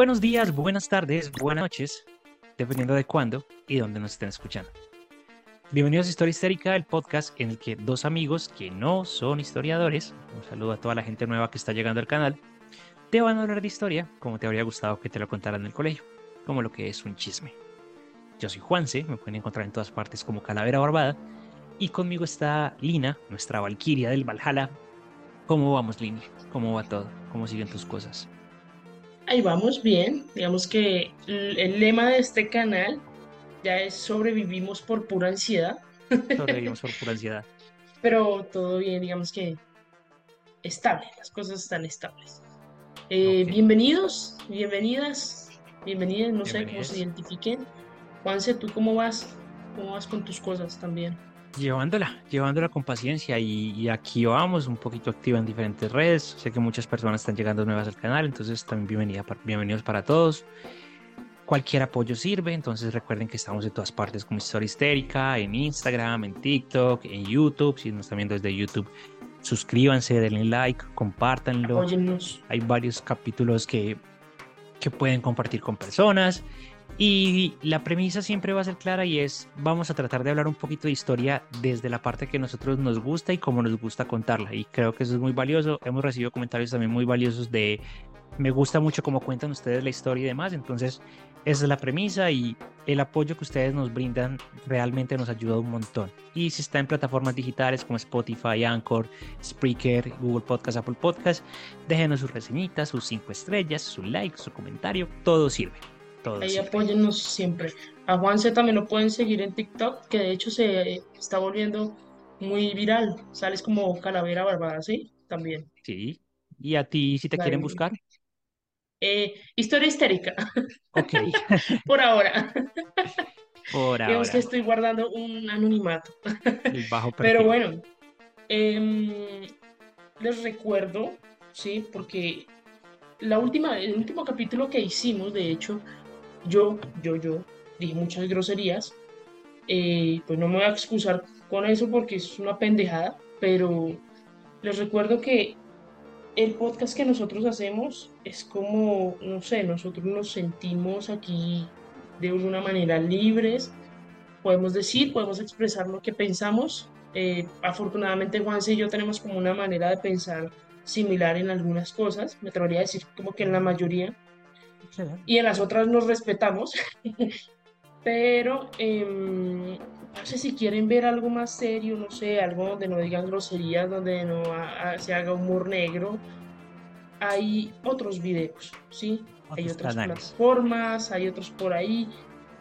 Buenos días, buenas tardes, buenas noches, dependiendo de cuándo y dónde nos estén escuchando. Bienvenidos a Historia Histérica, el podcast en el que dos amigos que no son historiadores, un saludo a toda la gente nueva que está llegando al canal, te van a hablar de historia como te habría gustado que te lo contaran en el colegio, como lo que es un chisme. Yo soy Juanse, me pueden encontrar en todas partes como Calavera Barbada, y conmigo está Lina, nuestra valquiria del Valhalla. ¿Cómo vamos, Lina? ¿Cómo va todo? ¿Cómo siguen tus cosas? Ahí vamos bien. Digamos que el lema de este canal ya es sobrevivimos por pura ansiedad. Sobrevivimos por pura ansiedad. Pero todo bien, digamos que estable, las cosas están estables. Eh, bienvenidos, bienvenidas, bienvenidas, no sé cómo se identifiquen. Juanse, ¿tú cómo vas? ¿Cómo vas con tus cosas también? Llevándola, llevándola con paciencia y, aquí vamos un poquito activa en diferentes redes. Sé que muchas personas están llegando nuevas al canal, entonces también bienvenida, bienvenidos para todos. Cualquier apoyo sirve, entonces recuerden que estamos en todas partes como Historia Histérica, en Instagram, en TikTok, en YouTube. Si nos están viendo desde YouTube, suscríbanse, denle like, compártanlo. Hay varios capítulos que, que pueden compartir con personas. Y la premisa siempre va a ser clara y es, vamos a tratar de hablar un poquito de historia desde la parte que nosotros nos gusta y cómo nos gusta contarla. Y creo que eso es muy valioso. Hemos recibido comentarios también muy valiosos de, me gusta mucho cómo cuentan ustedes la historia y demás. Entonces, esa es la premisa y el apoyo que ustedes nos brindan realmente nos ayuda un montón. Y si está en plataformas digitales como Spotify, Anchor, Spreaker, Google Podcast, Apple Podcast, déjenos sus reseñitas, sus cinco estrellas, su like, su comentario, todo sirve. Ahí apóyennos siempre. A Juanse también lo pueden seguir en TikTok, que de hecho se está volviendo muy viral. Sales como calavera barbada, ¿sí? También. Sí. ¿Y a ti si te quieren buscar? Eh, historia histérica. Ok. Por ahora. Por ahora. Digamos que estoy guardando un anonimato. El bajo Pero bueno, em, les recuerdo, ¿sí? Porque la última, el último capítulo que hicimos, de hecho, yo, yo, yo, dije muchas groserías. Eh, pues no me voy a excusar con eso porque es una pendejada, pero les recuerdo que el podcast que nosotros hacemos es como, no sé, nosotros nos sentimos aquí de una manera libres, podemos decir, podemos expresar lo que pensamos. Eh, afortunadamente Juanse y yo tenemos como una manera de pensar similar en algunas cosas, me atrevería a decir como que en la mayoría, y en las otras nos respetamos, pero em, no sé si quieren ver algo más serio, no sé, algo donde no digan groserías, donde no se haga humor negro, hay otros videos, ¿sí? hay otras plataformas, hay otros por ahí,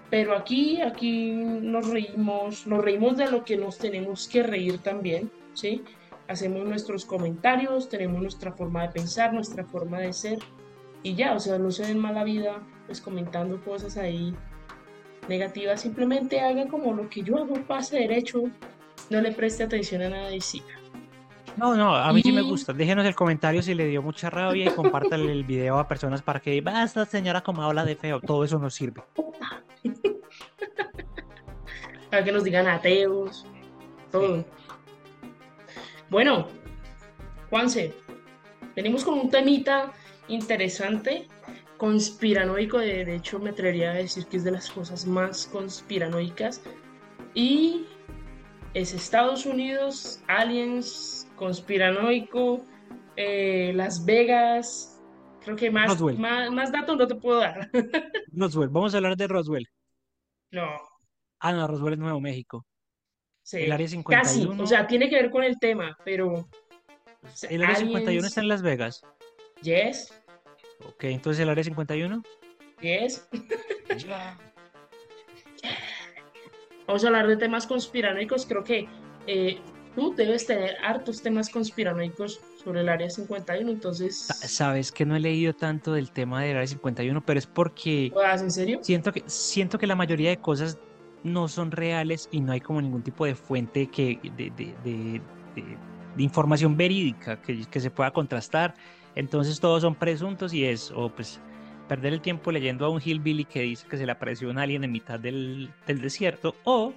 pero aquí, aquí nos reímos, nos reímos de lo que nos tenemos que reír también, ¿sí? Hacemos nuestros comentarios, tenemos nuestra forma de pensar, nuestra forma de ser, y ya, o sea, no se den mala vida pues comentando cosas ahí negativas, simplemente hagan como lo que yo hago, pase derecho, no le preste atención a nada y siga. No, no, a mí sí me gusta. Déjenos el comentario si le dio mucha rabia y compartan el video a personas para que basta señora como habla de feo. Todo eso nos sirve. para que nos digan ateos, todo. Bueno, Juanse, venimos con un temita interesante, conspiranoico, de, hecho me atrevería a decir que es de las cosas más conspiranoicas. Y es Estados Unidos, aliens, conspiranoico, eh, Las Vegas. Creo que más, más, datos no te puedo dar. Roswell, vamos a hablar de Roswell. No. Ah, no, Roswell es Nuevo México. Sí, el área 51. Casi, o sea, tiene que ver con el tema, pero. El área 51 está en Las Vegas. Yes. Ok, entonces el área 51. Yes. Vamos a hablar de temas conspiranoicos. Creo que eh, tú debes tener hartos temas conspiranoicos sobre el área 51, entonces... Sabes que no he leído tanto del tema del área 51, pero es porque... ¿En serio? Siento que, siento que la mayoría de cosas no son reales y no hay como ningún tipo de fuente que, de, de, de, de información verídica que, que, se pueda contrastar. Entonces todos son presuntos y es, o pues perder el tiempo leyendo a un hillbilly que dice que se le apareció un alien en mitad del, del desierto, o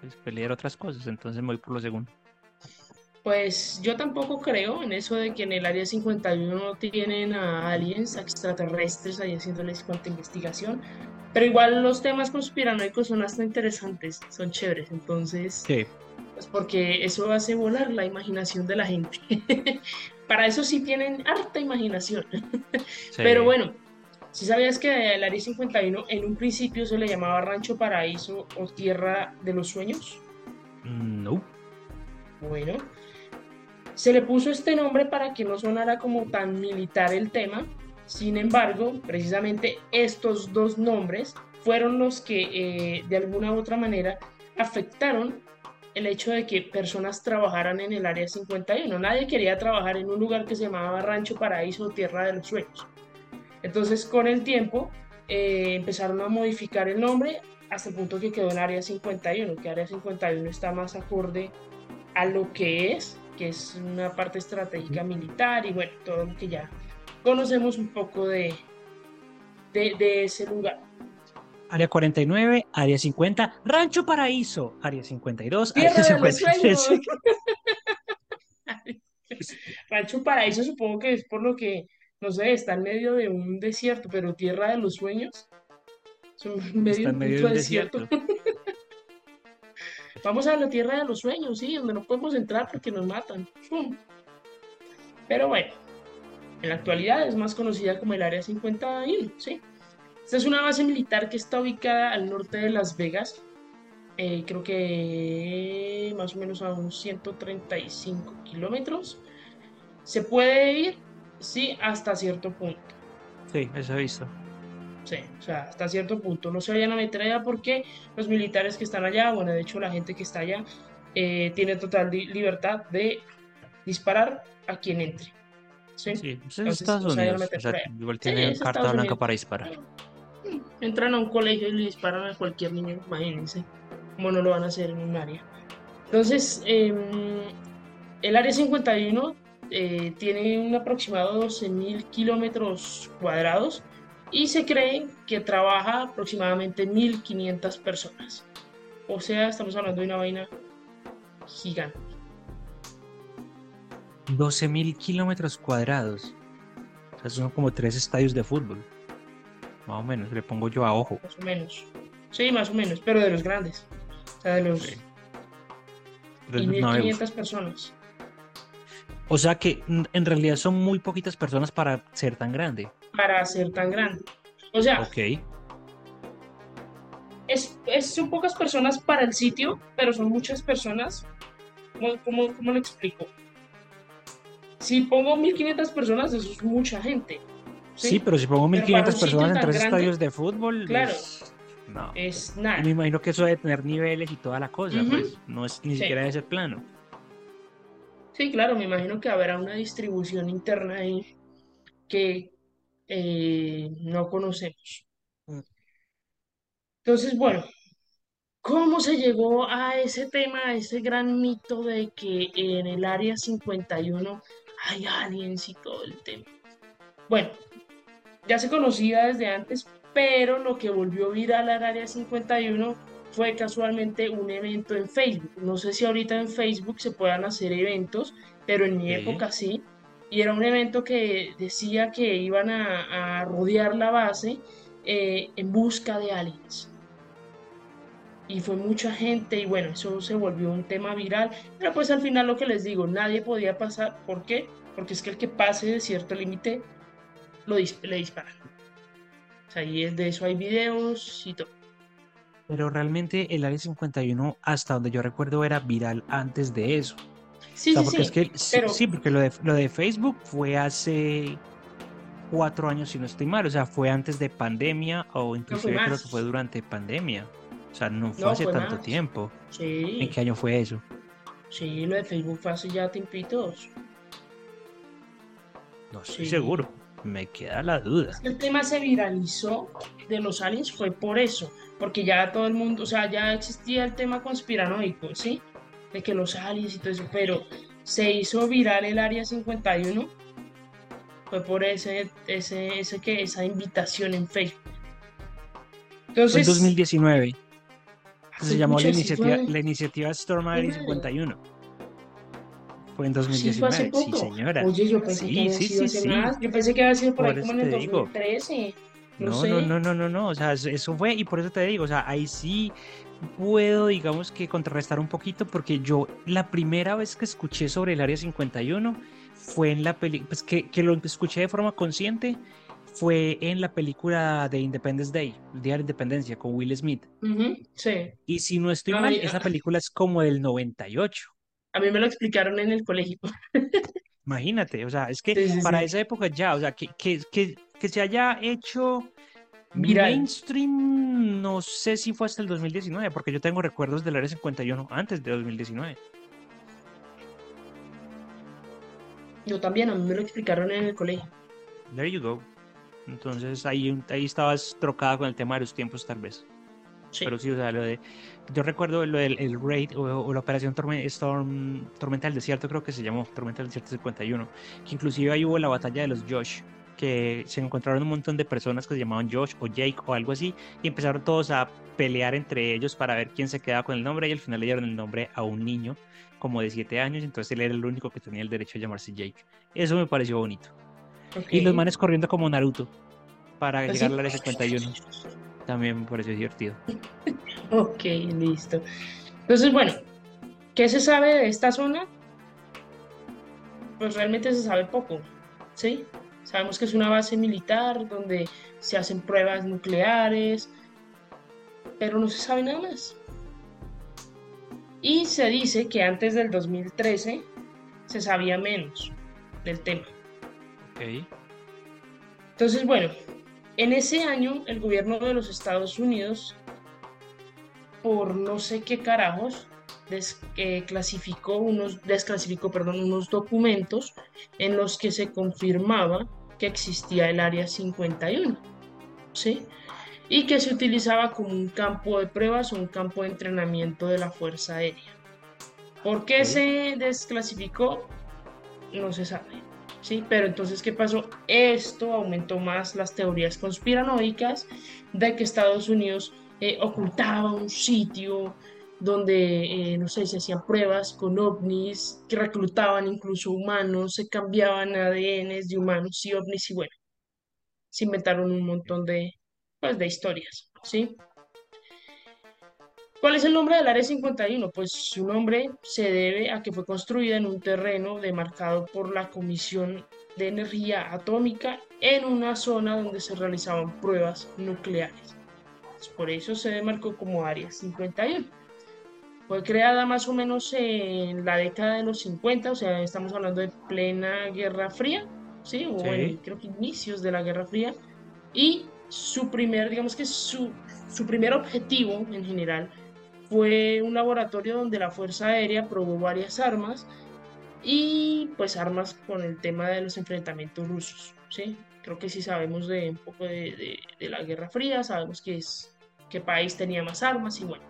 pues, leer otras cosas. Entonces me voy por lo segundo. Pues yo tampoco creo en eso de que en el área 51 tienen a aliens extraterrestres ahí haciéndoles cuanta investigación, pero igual los temas conspiranoicos son hasta interesantes, son chéveres, entonces, Sí, pues porque eso hace volar la imaginación de la gente. Para eso sí tienen harta imaginación. sí. Pero bueno, si sabías que el área 51 en un principio se le llamaba Rancho Paraíso o Tierra de los Sueños. No. Bueno, se le puso este nombre para que no sonara como tan militar el tema. Sin embargo, precisamente estos dos nombres fueron los que eh, de alguna u otra manera afectaron el hecho de que personas trabajaran en el área 51. Nadie quería trabajar en un lugar que se llamaba Rancho Paraíso o Tierra de los Sueños. Entonces, con el tiempo, eh, empezaron a modificar el nombre hasta el punto que quedó en Área 51, que Área 51 está más acorde a lo que es, que es una parte estratégica militar y bueno, todo lo que ya conocemos un poco de, de, de ese lugar. Área 49, área 50, Rancho Paraíso, área 52, Tierra área de los 53. sueños. Rancho Paraíso supongo que es por lo que, no sé, está en medio de un desierto, pero Tierra de los Sueños es un medio, Está en medio puto del desierto. Vamos a la Tierra de los Sueños, sí, donde no podemos entrar porque nos matan. Pero bueno, en la actualidad es más conocida como el Área 51, ¿sí? Esta es una base militar que está ubicada al norte de Las Vegas, eh, creo que más o menos a unos 135 kilómetros. Se puede ir, sí, hasta cierto punto. Sí, eso he visto. Sí, o sea, hasta cierto punto. No se vayan a meter allá porque los militares que están allá, bueno, de hecho la gente que está allá, eh, tiene total li- libertad de disparar a quien entre. ¿sí? Sí, pues es Entonces, Estados no Unidos. O sea, igual Sí, tiene es carta blanca para disparar. Entran a un colegio y le disparan a cualquier niño, imagínense cómo no lo van a hacer en un área. Entonces, eh, el área 51 eh, tiene un aproximado de 12.000 kilómetros cuadrados y se cree que trabaja aproximadamente 1.500 personas. O sea, estamos hablando de una vaina gigante. 12.000 kilómetros cuadrados. O sea, son como tres estadios de fútbol. Más o menos, le pongo yo a ojo. Más o menos. Sí, más o menos, pero de los grandes. O sea, de los... Sí. Y No, uf. 1.500 personas. O sea que en realidad son muy poquitas personas para ser tan grande. para ser tan grande. O sea, Ok. es, es- son pocas personas para el sitio, pero son muchas personas. ¿Cómo, cómo, cómo lo explico? Si pongo 1500 personas, eso es mucha gente. Sí, pero si pongo Pero para 1.500 un sitio personas en tres grande, estadios de fútbol, claro. pues, no. Es Y nada. me imagino que eso debe tener niveles y toda la cosa, pues no es ni Sí. siquiera ese plano. Sí, claro, me imagino que habrá una distribución interna ahí que eh, no conocemos. Mm. Entonces, bueno, ¿cómo se llegó a ese tema, a ese gran mito de que en el área 51 hay aliens y todo el tema? Bueno, ya se conocía desde antes, pero lo que volvió viral al área 51 fue casualmente un evento en Facebook. No sé si ahorita en Facebook se puedan hacer eventos, pero en mi época sí. Y era un evento que decía que iban a, a rodear la base eh, en busca de aliens. Y fue mucha gente y bueno, eso se volvió un tema viral. Pero pues al final lo que les digo, nadie podía pasar. ¿Por qué? Porque es que el que pase de cierto límite lo dis- le disparan. O sea, y es de eso hay videos y todo. Pero realmente el Área 51, hasta donde yo recuerdo, era viral antes de eso. Sí, O sea, sí, porque sí. es que sí, pero- sí, porque lo de, lo de Facebook fue hace cuatro años, si no estoy mal. O sea, fue antes de pandemia o inclusive creo más. que fue durante pandemia. O sea, no fue No, hace fue tanto más. tiempo. Sí, ¿En qué año fue eso? sí, lo de Facebook fue hace ya tiempitos. No estoy Sí. seguro. Me queda la duda. El tema se viralizó de los aliens fue por eso, porque ya todo el mundo, o sea, ya existía el tema conspiranoico, ¿sí? De que los aliens y todo eso, pero se hizo viral el Área 51 fue por ese, ese, ese que, esa invitación en Facebook. Fue en Entonces, 2019. hace Se llamó la iniciativa, la iniciativa Storm Area Fue- 51. Fue en 2019. Sí, fue hace Sí, poco. señora. Oye, yo pensé Sí, que había sí, sido sí, hace sí. más. Yo pensé que había sido por ahí como en el te digo. 2013. No, No, sé. no, no, no, no, no. O sea, eso- fue, y por eso te digo, o sea, ahí sí puedo, digamos que contrarrestar un poquito, porque yo la primera vez que escuché sobre el Área 51 fue en la película, pues que, que lo escuché de forma consciente, fue en la película de Independence Day, el Día de la Independencia, con Will Smith. Ujú, sí. Y si no estoy mal, ah. esa película es como del 98. A mí me lo explicaron en el colegio. Imagínate, o sea, es que Sí, sí, para sí. esa época ya, o sea, que, que, que, que se haya hecho Viral. mainstream, no sé si fue hasta el 2019, porque yo tengo recuerdos del Área 51 antes de 2019. Yo también, a mí me lo explicaron en el colegio. There you go. Entonces ahí, ahí estabas trocada con el tema de los tiempos, tal vez. Sí. Pero sí, o sea, lo de. Yo recuerdo lo del el raid o, o la operación Torme- Storm, Tormenta del Desierto, creo que se llamó Tormenta del Desierto 51. Que inclusive ahí hubo la batalla de los Josh, que se encontraron un montón de personas que se llamaban Josh o Jake o algo así, y empezaron todos a pelear entre ellos para ver quién se quedaba con el nombre, y al final le dieron el nombre a un niño como de 7 años, entonces él era el único que tenía el derecho a llamarse Jake. Eso me pareció bonito. Y los manes corriendo como Naruto para ¿Ah, llegar al área 51. También me pareció divertido. Ok, listo. Entonces, bueno, ¿qué se sabe de esta zona? Pues realmente se sabe poco, ¿sí? Sabemos que es una base militar donde se hacen pruebas nucleares, pero no se sabe nada más. Y se dice que antes del 2013 se sabía menos del tema. Ok. Entonces, bueno, en ese año el gobierno de los Estados Unidos, por no sé qué carajos, desclasificó unos, desclasificó, perdón, unos documentos en los que se confirmaba que existía el Área 51, ¿sí? Y que se utilizaba como un campo de pruebas o un campo de entrenamiento de la Fuerza Aérea. ¿Por qué se desclasificó? No se sabe. ¿sí? Pero entonces, ¿qué pasó? Esto aumentó más las teorías conspiranoicas de que Estados Unidos eh, ocultaba un sitio donde, eh, no sé, se hacían pruebas con ovnis, que reclutaban incluso humanos, se cambiaban ADNs de humanos y ovnis y bueno, se inventaron un montón de, pues, de historias, ¿sí? ¿Cuál es el nombre del Área 51? Pues su nombre se debe a que fue construida en un terreno demarcado por la Comisión de Energía Atómica en una zona donde se realizaban pruebas nucleares. Pues por eso se demarcó como Área 51. Fue creada más o menos en la década de los 50, o sea, estamos hablando de plena Guerra Fría, ¿sí? O Sí. en, creo que inicios de la Guerra Fría. Y su primer, digamos que su, su primer objetivo en general fue un laboratorio donde la Fuerza Aérea probó varias armas y pues armas con el tema de los enfrentamientos rusos, ¿sí? Creo que sí sabemos de un poco de, de- de la Guerra Fría, sabemos que es, qué país tenía más armas y bueno.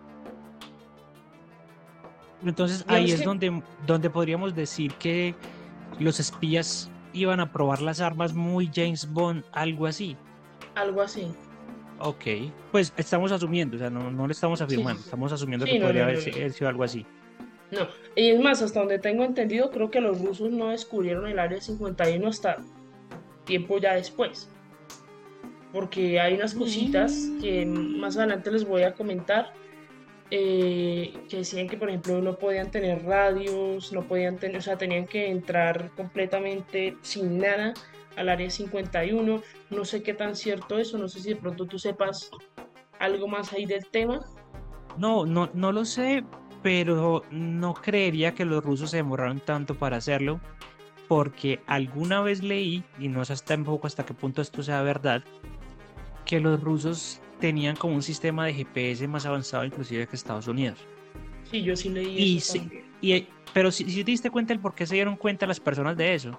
Entonces ahí es que- donde, donde podríamos decir que los espías iban a probar las armas muy James Bond, algo así. Algo así. Ok, pues estamos asumiendo, o sea, no, no lo estamos afirmando, sí. estamos asumiendo Sí, que no, podría no. haber sido algo así. No, y es más, hasta donde tengo entendido, creo que los rusos no descubrieron el Área 51 hasta tiempo ya después. Porque hay unas cositas que más adelante les voy a comentar, eh, que decían que, por ejemplo, no podían tener radios, no podían tener, o sea, tenían que entrar completamente sin nada al Área 51. No sé qué tan cierto eso, no sé si de pronto tú sepas algo más ahí del tema. No, no, no lo sé, pero no creería que los rusos se demoraron tanto para hacerlo, porque alguna vez leí, y no sé hasta tampoco hasta qué punto esto sea verdad, que los rusos tenían como un sistema de GPS más avanzado inclusive que Estados Unidos. Sí, yo sí leí Y eso sí, y, pero si, si te diste cuenta el por qué se dieron cuenta las personas de eso.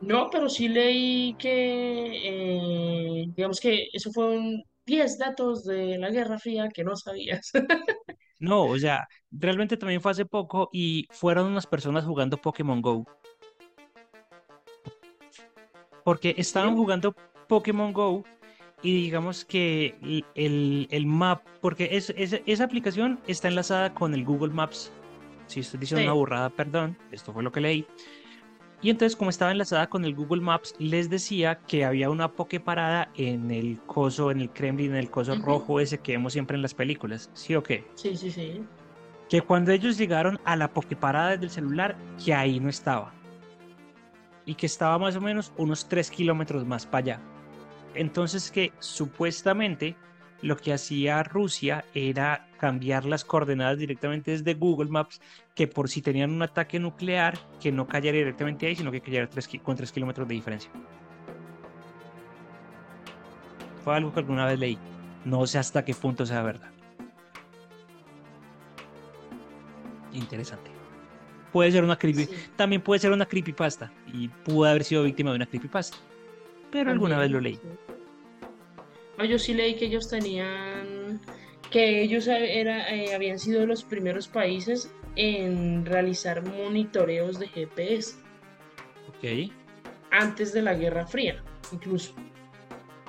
No, pero sí leí que, eh, digamos que eso fueron 10 datos de la Guerra Fría que no sabías. No, o sea, realmente también fue hace poco y fueron unas personas jugando Pokémon Go. Porque estaban Sí. jugando Pokémon Go y digamos que el, el- el map, porque es, es- esa aplicación está enlazada con el Google Maps, Si estoy diciendo una burrada, perdón, esto fue lo que leí. Y entonces, como estaba enlazada con el Google Maps, les decía que había una parada en el coso, en el Kremlin, en el coso rojo ese que vemos siempre en las películas. ¿Sí o qué? Sí, sí, sí. Que cuando ellos llegaron a la parada del celular, que ahí no estaba. Y que estaba más o menos unos 3 kilómetros más para allá. Entonces que supuestamente lo que hacía Rusia era cambiar las coordenadas directamente desde Google Maps, que por si tenían un ataque nuclear, que no cayera directamente ahí, sino que cayera con 3 kilómetros de diferencia. Fue algo que alguna vez leí. No sé hasta qué punto sea verdad. Interesante. Puede ser una creepy, también puede ser una creepypasta y pudo haber sido víctima de una creepypasta. Pero alguna vez lo leí yo sí leí que ellos tenían, que ellos era, eh, habían sido los primeros países en realizar monitoreos de GPS. Ok. Antes de la Guerra Fría, incluso.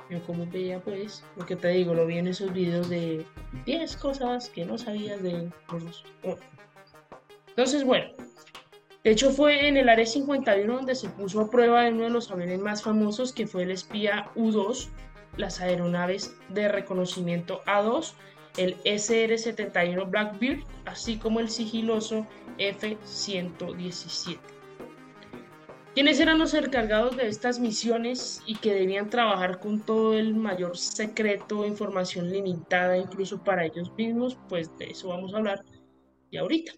Yo como veía pues, lo que te digo, lo vi en esos videos de 10 cosas que no sabías de los... Entonces, bueno, de hecho fue en el Área 51 donde se puso a prueba uno de los aviones más famosos que fue el espía U-2 las aeronaves de reconocimiento A2, el SR-71 Blackbeard, así como el sigiloso F-117. ¿Quiénes eran los encargados de estas misiones y que debían trabajar con todo el mayor secreto, información limitada incluso para ellos mismos? Pues de eso vamos a hablar y ahorita.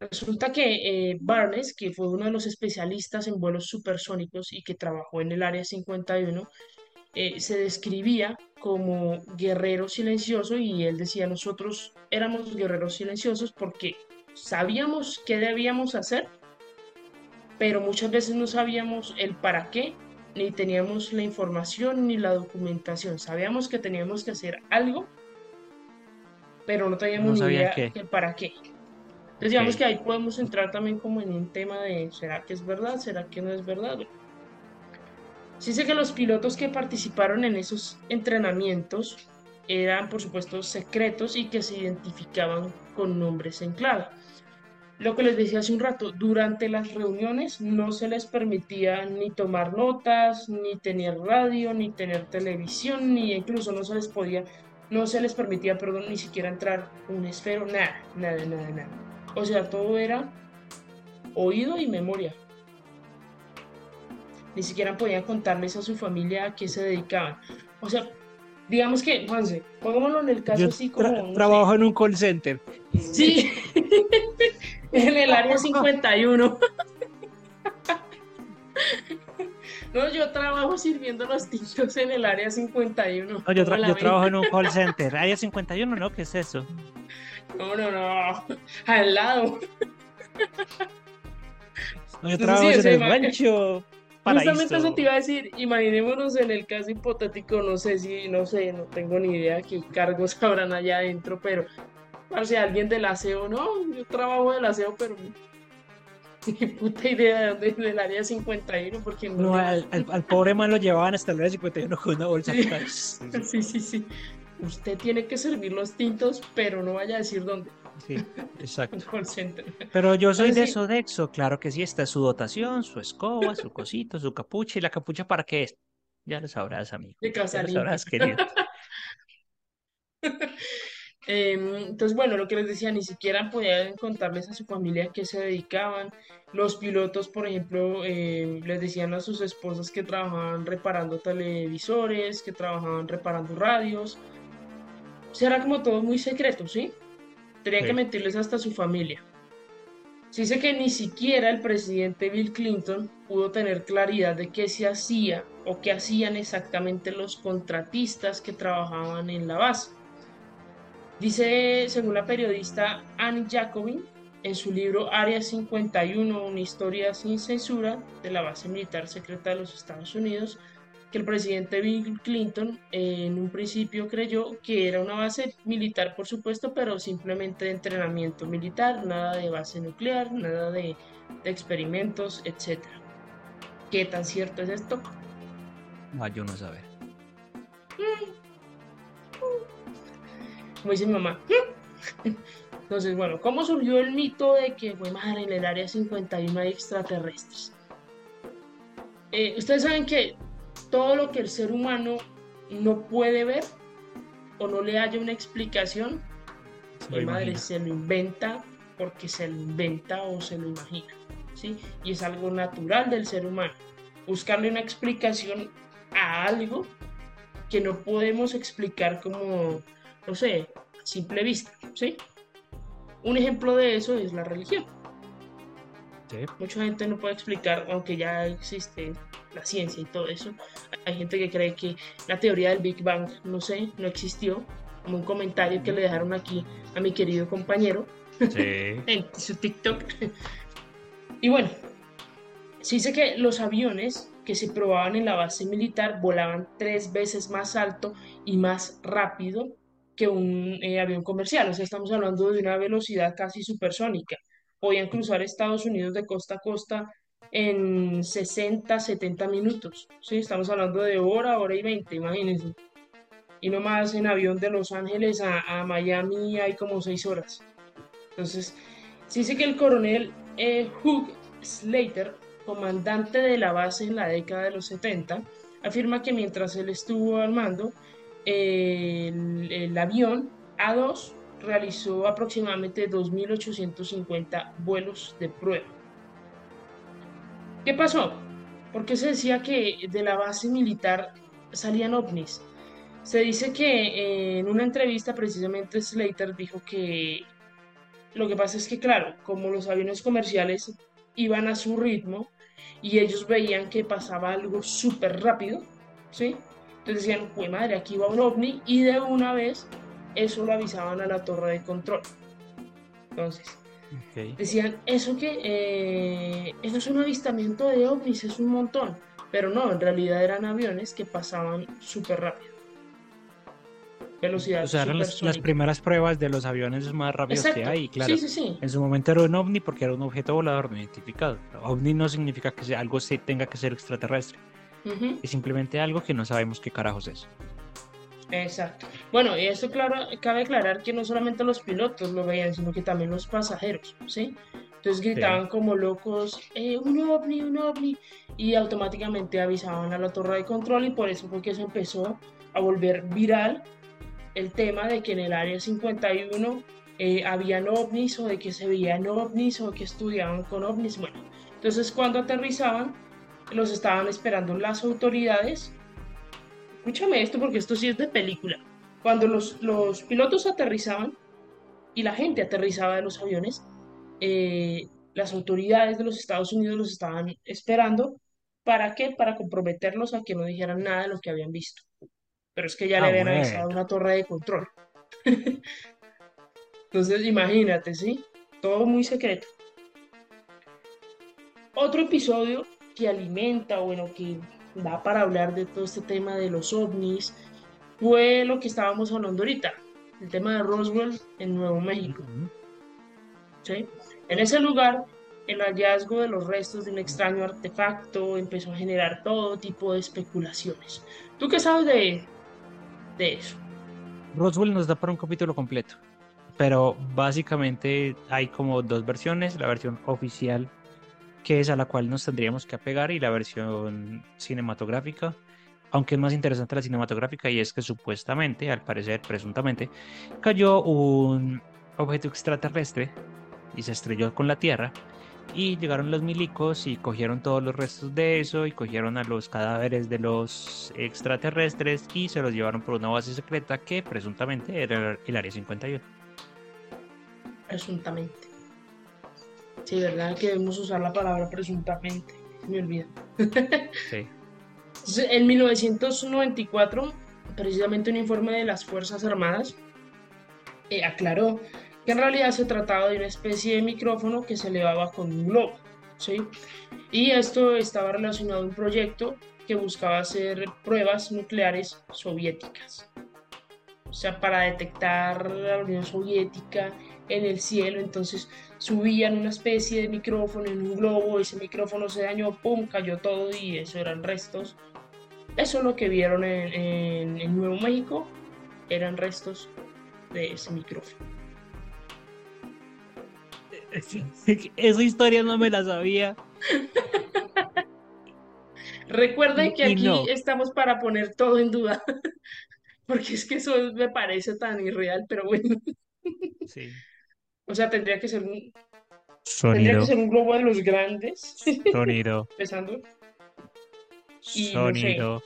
Resulta que eh, Barnes, que fue uno de los especialistas en vuelos supersónicos y que trabajó en el Área 51, eh, se describía como guerrero silencioso y él decía nosotros éramos guerreros silenciosos porque sabíamos qué debíamos hacer, pero muchas veces no sabíamos el para qué, ni teníamos la información ni la documentación. Sabíamos que teníamos que hacer algo, pero no teníamos ni idea el para qué. Entonces digamos que ahí podemos entrar también como en un tema de ¿será que es verdad? ¿Será que no es verdad? Sí sé que los pilotos que participaron en esos entrenamientos eran, por supuesto, secretos y que se identificaban con nombres en clave. Lo que les decía hace un rato, durante las reuniones no se les permitía ni tomar notas, ni tener radio, ni tener televisión, ni incluso no se les podía, no se les permitía, perdón, ni siquiera entrar un esfero, nada, nada, nada, nada. O sea, todo era oído y memoria ni siquiera podían contarles a su familia a qué se dedicaban. O sea, digamos que, Juanse, pongámoslo en el caso así como... trabajo en un call center. Sí, en el área 51. No, yo trabajo sirviendo los tintos en el área 51. No, yo, yo trabajo en un call center. Área 51, ¿no? ¿Qué es eso? No, no, no. Al lado. No, yo trabajo en el rancho. Justamente eso te iba a decir, imaginémonos en el caso hipotético, no sé si, no sé, no tengo ni idea qué cargos habrán allá adentro, pero si alguien del aseo, no, yo trabajo del aseo, pero ni puta idea de dónde del área 51, porque no. no al, pobre man lo llevaban hasta el área 51 con una bolsa. sí, sí, sí. Usted tiene que servir los tintos, pero no vaya a decir dónde. Sí, exacto. Pero yo soy de Sodexo, claro que sí, está es su dotación, su escoba, su cosito, su capucha. ¿Y la capucha para qué es? Ya lo sabrás, amigo. De ya lo sabrás, querido. Em, entonces, bueno, lo que les decía, ni siquiera podían contarles a su familia a qué se dedicaban. Los pilotos, por ejemplo, em, les decían a sus esposas que trabajaban reparando televisores, que trabajaban reparando radios. Era como todo muy secreto, ¿sí? Tenía que mentirles hasta su familia. Se dice que ni siquiera el presidente Bill Clinton pudo tener claridad de qué se hacía o qué hacían exactamente los contratistas que trabajaban en la base. Dice, según la periodista Anne Jacobin, en su libro Área 51, una historia sin censura de la base militar secreta de los Estados Unidos, que el presidente Bill Clinton en un principio creyó que era una base militar, por supuesto, pero simplemente de entrenamiento militar, nada de base nuclear, nada de, experimentos, etc. ¿Qué tan cierto es esto? No, yo no saber. Como dice mi mamá. Entonces, bueno, ¿cómo surgió el mito de que, fue madre, en el área 51 hay extraterrestres? Eh, ustedes saben que todo lo que el ser humano no puede ver o no le haya una explicación, mi madre se lo inventa porque se lo inventa o se lo imagina, ¿sí? Y es algo natural del ser humano. Buscarle una explicación a algo que no podemos explicar como, no sé, simple vista, ¿sí? Un ejemplo de eso es la religión. Mucha gente no puede explicar, aunque ya existe la ciencia y todo eso. Hay gente que cree que la teoría del Big Bang, no sé, no existió. Como un comentario que le dejaron aquí a mi querido compañero en su TikTok. y bueno, se dice que los aviones que se probaban en la base militar volaban tres veces más alto y más rápido que un eh, avión comercial. O sea, estamos hablando de una velocidad casi supersónica. Podían cruzar Estados Unidos de costa a costa en 60, 70 minutos. ¿sí? Estamos hablando de hora, hora y 20, imagínense. Y nomás en avión de Los Ángeles a, Miami hay como 6 horas. Entonces, se dice que el coronel eh, Hugh Slater, comandante de la base en la década de los 70, afirma que mientras él estuvo al mando, el, el avión A2 realizó aproximadamente 2.850 vuelos de prueba. ¿Qué pasó? Porque se decía que de la base militar salían ovnis. Se dice que eh, en una entrevista precisamente Slater dijo que lo que pasa es que, claro, como los aviones comerciales iban a su ritmo y ellos veían que pasaba algo súper rápido, ¿sí? Entonces decían, pues madre, aquí va un ovni y de una vez eso lo avisaban a la torre de control. Entonces, decían, eso que, eh, eso es un avistamiento de ovnis, es un montón. Pero no, en realidad eran aviones que pasaban súper rápido. Velocidad. O sea, eran las, primeras pruebas de los aviones más rápidos que hay. Claro, sí, sí, sí. en su momento era un ovni porque era un objeto volador no identificado. OVNI no significa que algo se tenga que ser extraterrestre. Es simplemente algo que no sabemos qué carajos es. Exacto. Bueno, y esto claro, cabe aclarar que no solamente los pilotos lo veían, sino que también los pasajeros, ¿sí? Entonces gritaban como locos, eh, un ovni, un ovni, y automáticamente avisaban a la torre de control y por eso fue que se empezó a volver viral el tema de que en el área 51 eh, habían ovnis o de que se veían ovnis o que estudiaban con ovnis. Bueno, entonces cuando aterrizaban los estaban esperando las autoridades. Escúchame esto porque esto sí es de película. Cuando los, los pilotos aterrizaban y la gente aterrizaba de los aviones, eh, las autoridades de los Estados Unidos los estaban esperando. ¿Para qué? Para comprometerlos a que no dijeran nada de lo que habían visto. Pero es que ya le ah, habían avisado una torre de control. Entonces, imagínate, ¿sí? Todo muy secreto. Otro episodio que alimenta, bueno, que da para hablar de todo este tema de los ovnis, fue lo que estábamos hablando ahorita, el tema de Roswell en Nuevo México. ¿Sí? En ese lugar, el hallazgo de los restos de un extraño artefacto empezó a generar todo tipo de especulaciones. ¿Tú qué sabes de, de eso? Roswell nos da para un capítulo completo, pero básicamente hay como dos versiones, la versión oficial que es a la cual nos tendríamos que apegar y la versión cinematográfica, aunque es más interesante la cinematográfica y es que supuestamente, al parecer, presuntamente, cayó un objeto extraterrestre y se estrelló con la Tierra y llegaron los milicos y cogieron todos los restos de eso y cogieron a los cadáveres de los extraterrestres y se los llevaron por una base secreta que presuntamente era el Área 51. Presuntamente. Sí, ¿verdad? Que debemos usar la palabra presuntamente. Me olvido. sí. en 1994, precisamente un informe de las Fuerzas Armadas eh, aclaró que en realidad se trataba de una especie de micrófono que se elevaba con un globo. ¿sí? Y esto estaba relacionado a un proyecto que buscaba hacer pruebas nucleares soviéticas. O sea, para detectar la Unión Soviética en el cielo, entonces subían una especie de micrófono en un globo, ese micrófono se dañó, pum, cayó todo y eso eran restos. Eso es lo que vieron en, en, Nuevo México, eran restos de ese micrófono. Esa historia no me la sabía. Recuerden que aquí no. estamos para poner todo en duda, porque es que eso me parece tan irreal, pero bueno, Sí. O sea, tendría que ser un, tendría que ser un globo de los grandes, sonido, empezando, y no sé, sonido.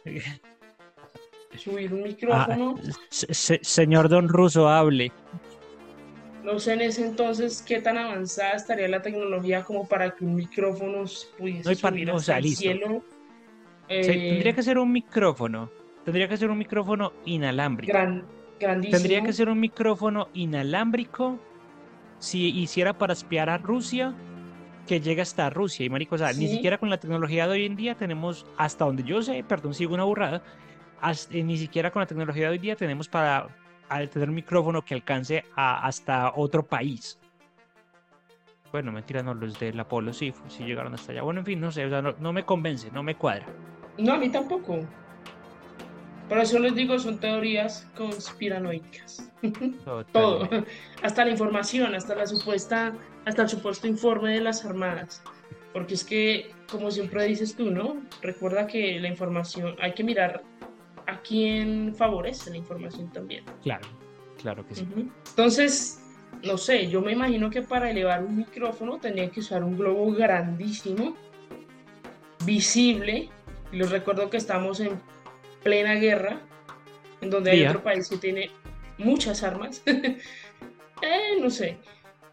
subir un Ah, micrófono. se- se- señor Don Russo, hable. No sé en ese entonces qué tan avanzada estaría la tecnología como para que un micrófono se No pudiese par- subir o hasta sea, el listo. cielo. Se- tendría eh, que ser un micrófono. Tendría que ser un micrófono inalámbrico. gran, Tendría grandísimo. que ser un micrófono inalámbrico si hiciera para espiar a Rusia, que llega hasta Rusia. Y marico, o sea, ni Sí. siquiera con la tecnología de hoy en día tenemos, hasta donde yo sé, perdón, sigo una burrada, has- eh, ni siquiera con la tecnología de hoy día tenemos para al tener un micrófono que alcance a- hasta otro país. Bueno, mentira, no, los del Apolo sí, sí llegaron hasta allá. Bueno, en fin, no sé, o sea, no, no me convence, no me cuadra. No, a mí tampoco. Por eso les digo, son teorías conspiranoicas. Todo. Totalmente. Hasta la información, hasta la supuesta, hasta el supuesto informe de las armadas. Porque es que, como siempre dices tú, ¿no? Recuerda que la información, hay que mirar a quién favorece la información también. Claro, claro que sí. Ujú. Entonces, no sé, yo me imagino que para elevar un micrófono tenía que usar un globo grandísimo, visible. Y les recuerdo que estamos en plena guerra, en donde hay otro país que tiene muchas armas. Eh, no sé.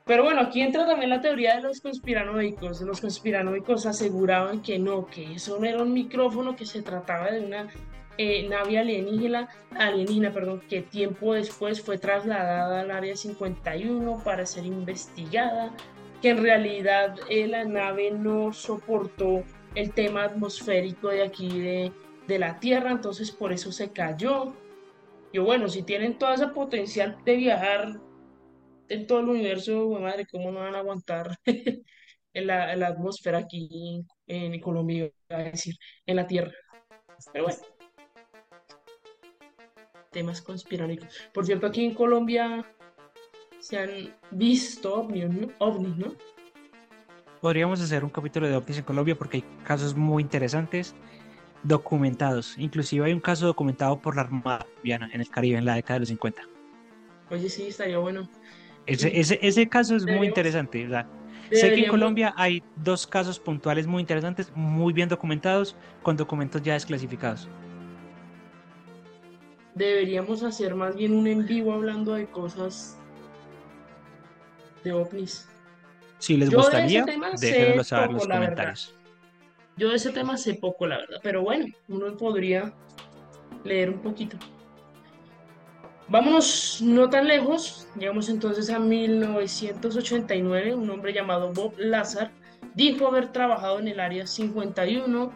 Pero bueno, aquí entra también la teoría de los conspiranoicos. Los conspiranoicos aseguraban que no, que eso no era un micrófono, que se trataba de una eh, nave alienígena, alienígena, perdón, que tiempo después fue trasladada al área 51 para ser investigada, que en realidad eh, la nave no soportó el tema atmosférico de aquí de, de la Tierra, entonces por eso se cayó. Y bueno, si tienen toda esa potencial de viajar en todo el universo, madre, ¿cómo no van a aguantar en la, atmósfera aquí en, Colombia, a decir, en la Tierra? Pero bueno, temas conspiranoicos. Por cierto, aquí en Colombia se han visto ovnis, ovnis, ¿no? Podríamos hacer un capítulo de ovnis en Colombia porque hay casos muy interesantes documentados. Inclusive hay un caso documentado por la Armada colombiana en el Caribe en la década de los 50. Oye, sí, estaría bueno. Ese, Sí. ese, ese caso es muy interesante. o sea, sé que en Colombia hay dos casos puntuales muy interesantes, muy bien documentados, con documentos ya desclasificados. Deberíamos hacer más bien un en vivo hablando de cosas de ovnis. Si les Yo de gustaría, sé déjenlo saber en los verdad. Yo de ese tema sé poco, la verdad, pero bueno, uno podría leer un poquito. Vámonos no tan lejos, llegamos entonces a 1989, un hombre llamado Bob Lazar dijo haber trabajado en el área 51.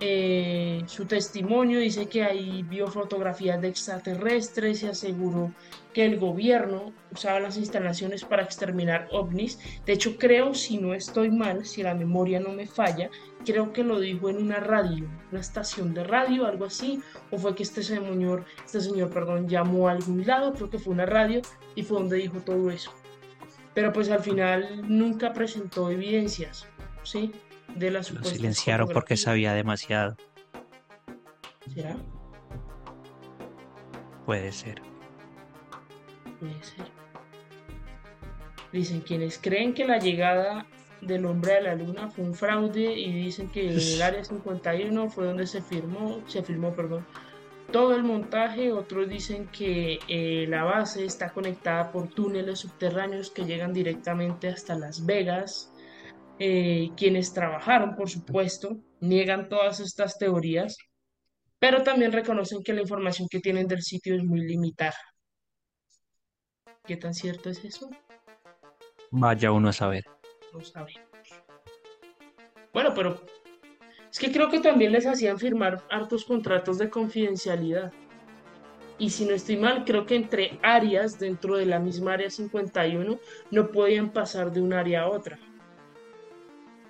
eh, su testimonio dice que ahí vio fotografías de extraterrestres y aseguró que el gobierno usaba las instalaciones para exterminar ovnis. De hecho, creo, si no estoy mal, si la memoria no me falla, creo que lo dijo en una radio, una estación de radio, algo así, o fue que este señor, este señor, perdón, llamó a algún lado, creo que fue una radio, y fue donde dijo todo eso. Pero pues al final nunca presentó evidencias, ¿sí? De las Lo silenciaron porque sabía demasiado. ¿Será? Puede ser. Puede ser. Dicen quienes creen que la llegada del hombre a la luna fue un fraude y dicen que en el área 51 fue donde se firmó, se firmó, perdón, todo el montaje. Otros dicen que eh, la base está conectada por túneles subterráneos que llegan directamente hasta Las Vegas. Eh, quienes trabajaron, por supuesto, niegan todas estas teorías, pero también reconocen que la información que tienen del sitio es muy limitada. ¿Qué tan cierto es eso? Vaya uno a saber. No sabemos. Bueno, pero es que creo que también les hacían firmar hartos contratos de confidencialidad. Y si no estoy mal, creo que entre áreas dentro de la misma área 51 no podían pasar de un área a otra.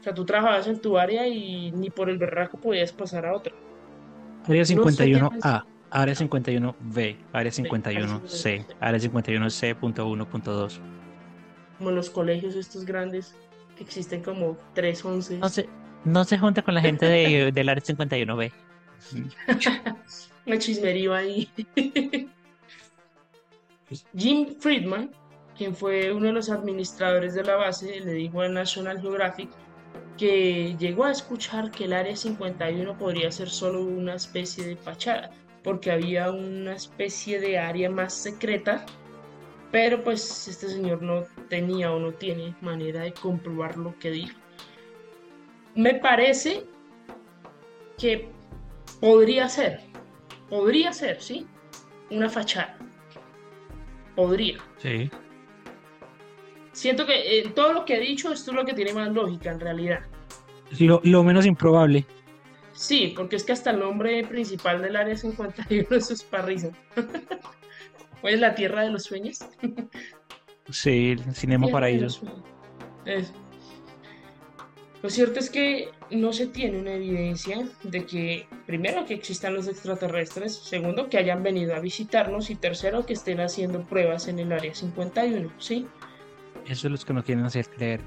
O sea, tú trabajabas en tu área y ni por el berraco podías pasar a otra. Área No sé 51A, área 51B, área área 51C, 51C. área 51C.1.2. como los colegios estos grandes, que existen como tres once. No se, no se junta con la gente de, del área 51B. Una chismería ahí. Jim Friedman, quien fue uno de los administradores de la base, le dijo a National Geographic que llegó a escuchar que el Área 51 podría ser solo una especie de fachada, porque había una especie de área más secreta, pero pues este señor no tenía o no tiene manera de comprobar lo que dijo. Me parece que podría ser, podría ser, ¿sí? Una fachada. Podría. Sí. Siento que eh, todo lo que he dicho, esto es lo que tiene más lógica en realidad. Lo, lo menos improbable. Sí, porque es que hasta el nombre principal del área 51 eso es Parrisa. ¿O es la tierra de los sueños? Sí, el Cinema Tierra de los Paraíso. sueños. Eso. Lo cierto es que no se tiene una evidencia de que, primero, que existan los extraterrestres, segundo, que hayan venido a visitarnos y tercero, que estén haciendo pruebas en el área 51, ¿sí? Eso es lo que no quieren hacer creer.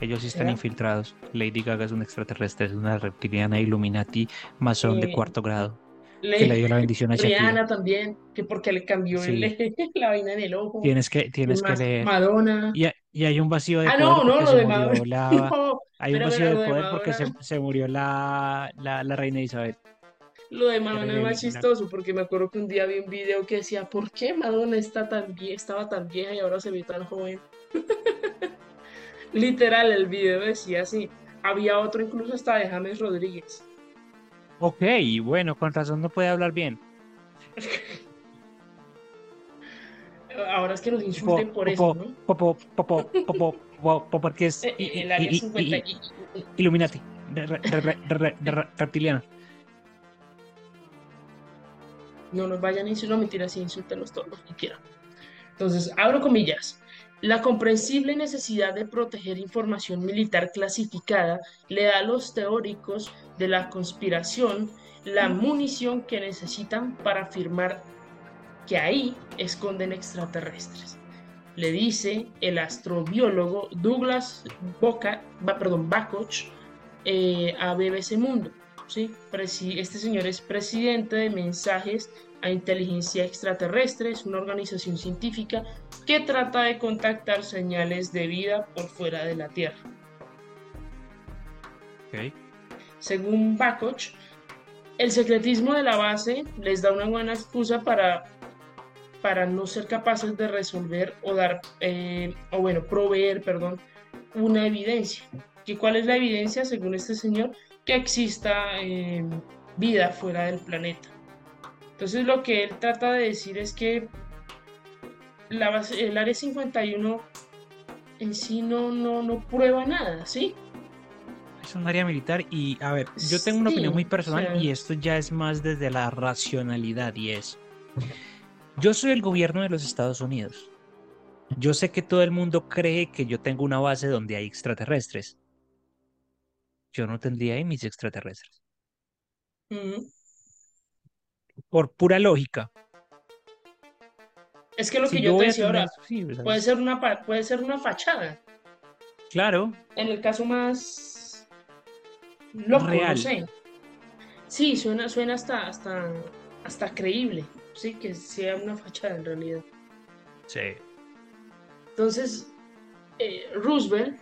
Ellos sí están infiltrados. Lady Gaga es un extraterrestre, es una reptiliana Illuminati masón de cuarto grado Le- que le dio la bendición a Shakira. Rihanna también, que porque le cambió el- la vaina en el ojo. Tienes que, tienes que leer. Madonna. Y, y hay un vacío de Ah, poder no, no, porque lo de Madonna. la, No, hay un vacío de poder porque se, murió la, la, la reina Isabel. Lo de Madonna es más chistoso porque me acuerdo que un día vi un video que decía, ¿por qué Madonna está tan vie- estaba tan vieja y ahora se ve tan joven? Literal, el video decía así. Había otro incluso hasta de James Rodríguez. Ok, bueno, con razón no puede hablar bien. Ahora es que nos insulten por eso, po, ¿no? Po, porque es el, el área 50 y, y, Illuminati, reptiliana. No nos vayan a insultar, no mentiras, sí, insultenos todos los quieran. Entonces, abro comillas. La comprensible necesidad de proteger información militar clasificada le da a los teóricos de la conspiración la munición que necesitan para afirmar que ahí esconden extraterrestres. Le dice el astrobiólogo Douglas Boca, perdón, Bakoch eh, a BBC Mundo. ¿sí? Este señor es presidente de Mensajes a Inteligencia Extraterrestre, es una organización científica que trata de contactar señales de vida por fuera de la Tierra. Ok. Según Bakoch, el secretismo de la base les da una buena excusa para, para no ser capaces de resolver o dar, eh, o bueno, proveer, perdón, una evidencia. ¿Y cuál es la evidencia, según este señor? Que exista eh, vida fuera del planeta. Entonces lo que él trata de decir es que la base- el Área 51 en sí no, no, no prueba nada, ¿sí? Es un área militar y, a ver, yo tengo una Sí, opinión muy o personal sea- y esto ya es más desde la racionalidad y es, yo soy el gobierno de los Estados Unidos. Yo sé que todo el mundo cree que yo tengo una base donde hay extraterrestres. Yo no tendría ahí mis extraterrestres. Ujú. Por pura lógica. Es que lo Si que yo yo te decía ahora, sí, puede ser una, puede ser una fachada. Claro, En el caso más loco, Real. no sé. Sí, suena, suena hasta, hasta, hasta creíble, sí, que sea una fachada en realidad. sí. Entonces, eh, Roosevelt,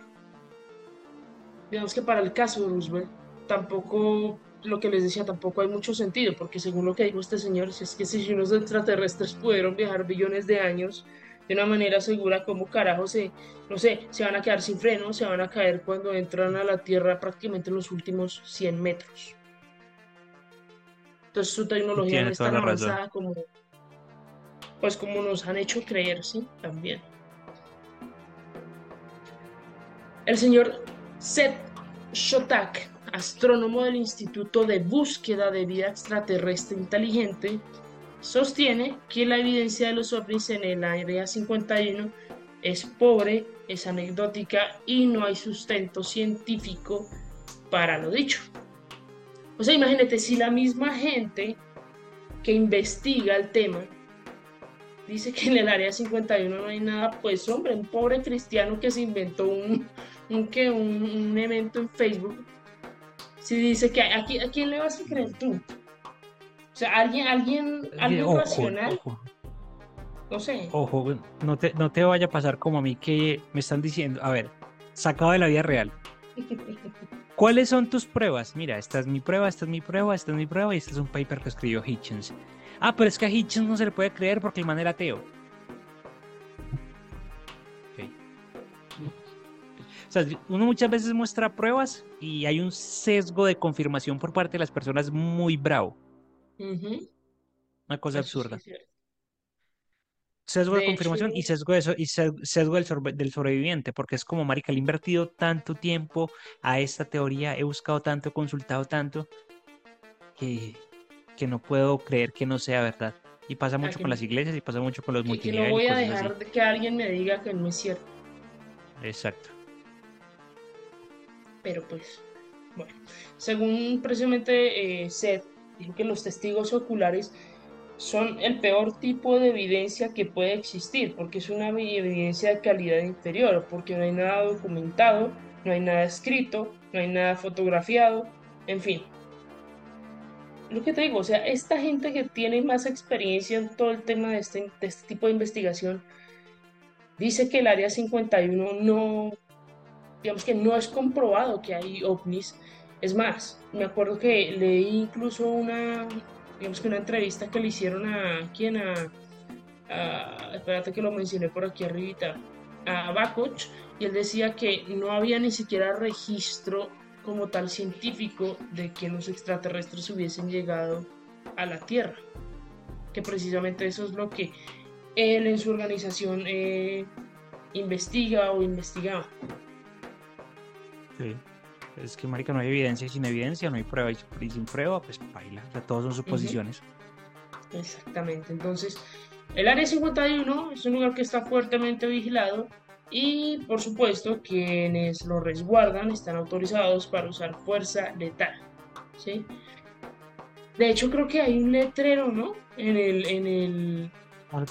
digamos que para el caso de Roosevelt, tampoco, lo que les decía, tampoco hay mucho sentido, porque según lo que dijo este señor, si es que si unos extraterrestres pudieron viajar billones de años de una manera segura, ¿cómo carajo se, no sé, se van a quedar sin freno, se van a caer cuando entran a la Tierra prácticamente en los últimos 100 metros? Entonces su tecnología Tiene no es tan razón. avanzada como, pues como nos han hecho creer, ¿sí? También. El señor Seth Shotak, astrónomo del Instituto de Búsqueda de Vida Extraterrestre Inteligente, sostiene que la evidencia de los ovnis en el Área 51 es pobre, es anecdótica y no hay sustento científico para lo dicho. O sea, imagínate si la misma gente que investiga el tema dice que en el área 51 no hay nada, pues hombre, un pobre cristiano que se inventó un, un, evento en Facebook. Si dice que aquí, ¿a quién le vas a creer tú? O sea, alguien, alguien, alguien Ojo, racional, ojo, no sé. ojo, no te, no te vaya a pasar como a mí que me están diciendo, a ver, sacado de la vida real. ¿Cuáles son tus pruebas? Mira, esta es mi prueba, esta es mi prueba, esta es mi prueba y este es un paper que escribió Hitchens. Ah, pero es que a Hitchens no se le puede creer porque el man era ateo. O sea, uno muchas veces muestra pruebas y hay un sesgo de confirmación por parte de las personas muy bravo. Una cosa eso absurda. Sesgo de De confirmación y sesgo, de so- y se- sesgo del, sobreviviente, porque es como, marica, le he invertido tanto tiempo a esta teoría, he buscado tanto, he consultado tanto, que, que no puedo creer que no sea verdad. Y pasa a mucho que, con las iglesias y pasa mucho con los que, que no voy a así. dejar de que alguien me diga que no es cierto. Exacto. Pero pues, bueno, según precisamente eh, Seth, dijo que los testigos oculares son el peor tipo de evidencia que puede existir, porque es una evi- evidencia de calidad inferior, porque no hay nada documentado, no hay nada escrito, no hay nada fotografiado, en fin. Lo que te digo, o sea, esta gente que tiene más experiencia en todo el tema de este, de este tipo de investigación, dice que el Área 51 no, digamos que no es comprobado que hay ovnis. Es más, me acuerdo que leí incluso una, digamos que una entrevista que le hicieron a quién, a, a- espérate que lo mencioné por aquí arribita, a Bakoch, y él decía que no había ni siquiera registro como tal científico de que los extraterrestres hubiesen llegado a la Tierra, que precisamente eso es lo que él en su organización eh, investiga o investigaba. Sí. Es que, marica, no hay evidencia y sin evidencia no hay prueba y sin prueba, pues baila. O sea, todos son suposiciones. Exactamente. Entonces, el Área 51 es un lugar que está fuertemente vigilado y, por supuesto, quienes lo resguardan están autorizados para usar fuerza letal. ¿sí? De hecho, creo que hay un letrero, ¿no? En el, en el,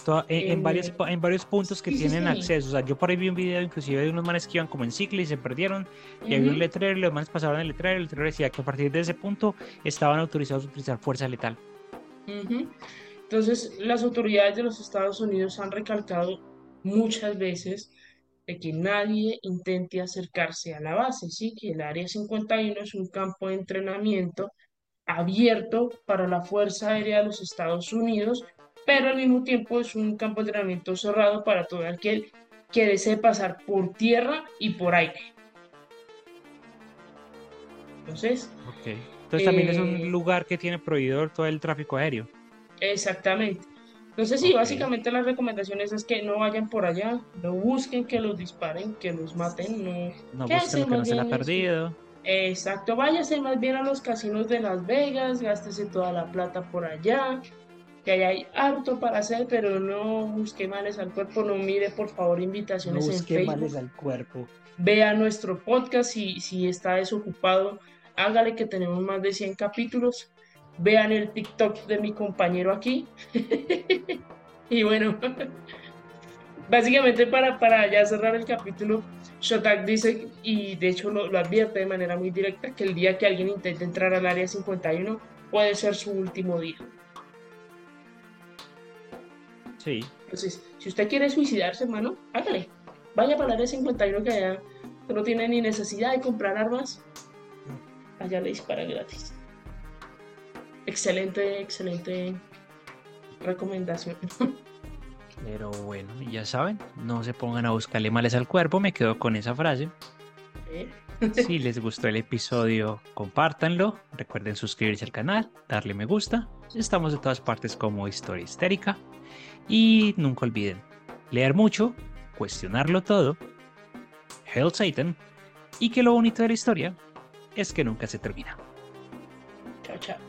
toda- en, en pa- en varios puntos que Sí, tienen sí. acceso. O sea, yo por ahí vi un video inclusive de unos manes que iban como en cicla y se perdieron. Y había un letrero y los manes pasaron el letrero el letrero decía que a partir de ese punto estaban autorizados a utilizar fuerza letal. ujú. Entonces, las autoridades de los Estados Unidos han recalcado muchas veces de que nadie intente acercarse a la base, ¿sí? Que el Área 51 es un campo de entrenamiento abierto para la Fuerza Aérea de los Estados Unidos, pero al mismo tiempo es un campo de entrenamiento cerrado para todo aquel que desee pasar por tierra y por aire. Entonces, Ok. Entonces también es un eh, lugar que tiene prohibido todo el tráfico aéreo. exactamente. Entonces, sí, Ok. básicamente las recomendaciones es que no vayan por allá, no busquen que los disparen, que los maten, no. No busquen lo que no se le ha perdido. Exacto, váyase más bien a los casinos de Las Vegas, gástese toda la plata por allá, que hay harto para hacer, pero no busque males al cuerpo, no mire por favor No invitaciones en busque Facebook, males al cuerpo. vea nuestro podcast si, si está desocupado, hágale que tenemos más de 100 capítulos, vean el TikTok de mi compañero aquí, y bueno, básicamente para, para ya cerrar el capítulo, Shotak dice, y de hecho lo, lo advierte de manera muy directa, que el día que alguien intente entrar al área 51 puede ser su último día. Sí. Entonces, si usted quiere suicidarse, hermano, hágale. Vaya para el área 51 que allá no tiene ni necesidad de comprar armas. Allá le dispara gratis. Excelente, excelente recomendación. Pero bueno, ya saben, no se pongan a buscarle males al cuerpo. Me quedo con esa frase. ¿Eh? Si les gustó el episodio, compártanlo. Recuerden suscribirse al canal, darle me gusta. Estamos de todas partes como Historia Histérica. Y nunca olviden leer mucho, cuestionarlo todo, Hail Satan, y que lo bonito de la historia es que nunca se termina. Chao, chao.